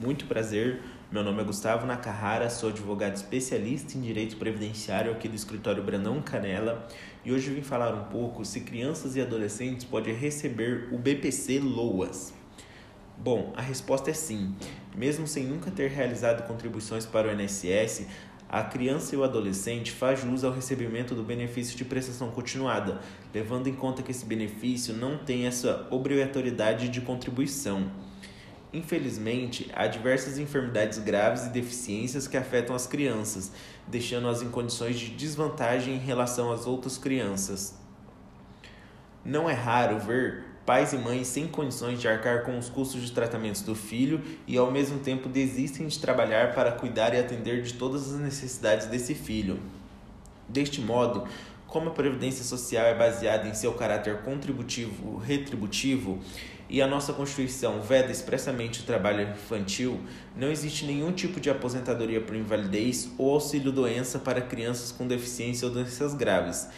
Muito prazer, meu nome é Gustavo Nakahara, sou advogado especialista em direito previdenciário aqui do escritório Brandão Canela e hoje vim falar um pouco se crianças e adolescentes podem receber o BPC LOAS. Bom, a resposta é sim. Mesmo sem nunca ter realizado contribuições para o INSS, a criança e o adolescente faz jus ao recebimento do benefício de prestação continuada, levando em conta que esse benefício não tem essa obrigatoriedade de contribuição. Infelizmente, há diversas enfermidades graves e deficiências que afetam as crianças, deixando-as em condições de desvantagem em relação às outras crianças. Não é raro ver pais e mães sem condições de arcar com os custos de tratamentos do filho e ao mesmo tempo desistem de trabalhar para cuidar e atender de todas as necessidades desse filho. Deste modo, como a previdência social é baseada em seu caráter contributivo retributivo, e a nossa Constituição veda expressamente o trabalho infantil, não existe nenhum tipo de aposentadoria por invalidez ou auxílio-doença para crianças com deficiência ou doenças graves.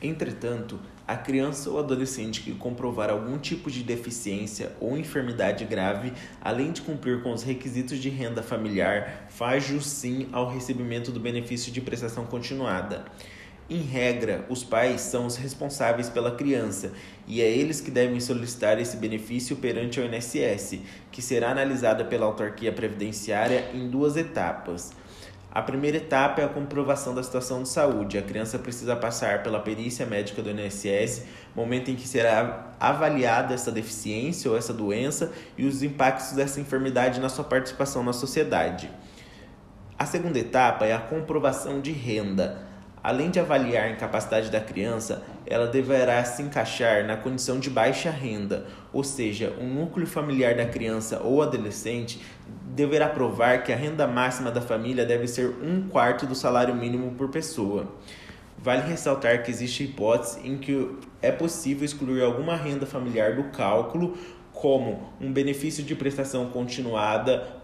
Entretanto, a criança ou adolescente que comprovar algum tipo de deficiência ou enfermidade grave, além de cumprir com os requisitos de renda familiar, faz jus sim ao recebimento do benefício de prestação continuada. Em regra, os pais são os responsáveis pela criança e é eles que devem solicitar esse benefício perante o INSS, que será analisada pela autarquia previdenciária em duas etapas. A primeira etapa é a comprovação da situação de saúde. A criança precisa passar pela perícia médica do INSS, momento em que será avaliada essa deficiência ou essa doença e os impactos dessa enfermidade na sua participação na sociedade. A segunda etapa é a comprovação de renda. Além de avaliar a incapacidade da criança, ela deverá se encaixar na condição de baixa renda, ou seja, o um núcleo familiar da criança ou adolescente deverá provar que a renda máxima da família deve ser um quarto do salário mínimo por pessoa. Vale ressaltar que existe hipótese em que é possível excluir alguma renda familiar do cálculo, como um benefício de prestação continuada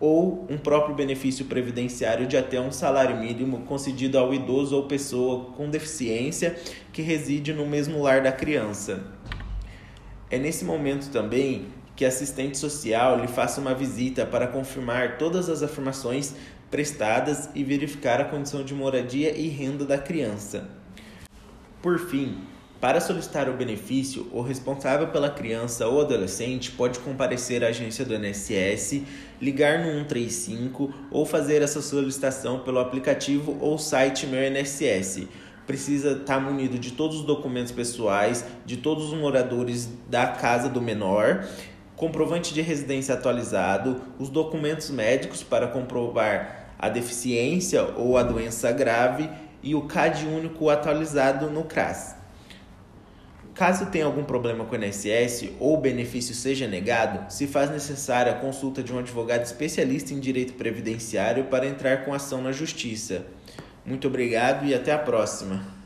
ou um próprio benefício previdenciário de até um salário mínimo concedido ao idoso ou pessoa com deficiência que reside no mesmo lar da criança. É nesse momento também que a assistente social lhe faça uma visita para confirmar todas as afirmações prestadas e verificar a condição de moradia e renda da criança. Por fim, para solicitar o benefício, o responsável pela criança ou adolescente pode comparecer à agência do INSS, ligar no 135 ou fazer essa solicitação pelo aplicativo ou site Meu INSS. Precisa estar munido de todos os documentos pessoais de todos os moradores da casa do menor, comprovante de residência atualizado, os documentos médicos para comprovar a deficiência ou a doença grave e o CAD único atualizado no CRAS. Caso tenha algum problema com o INSS ou o benefício seja negado, se faz necessária a consulta de um advogado especialista em direito previdenciário para entrar com ação na justiça. Muito obrigado e até a próxima.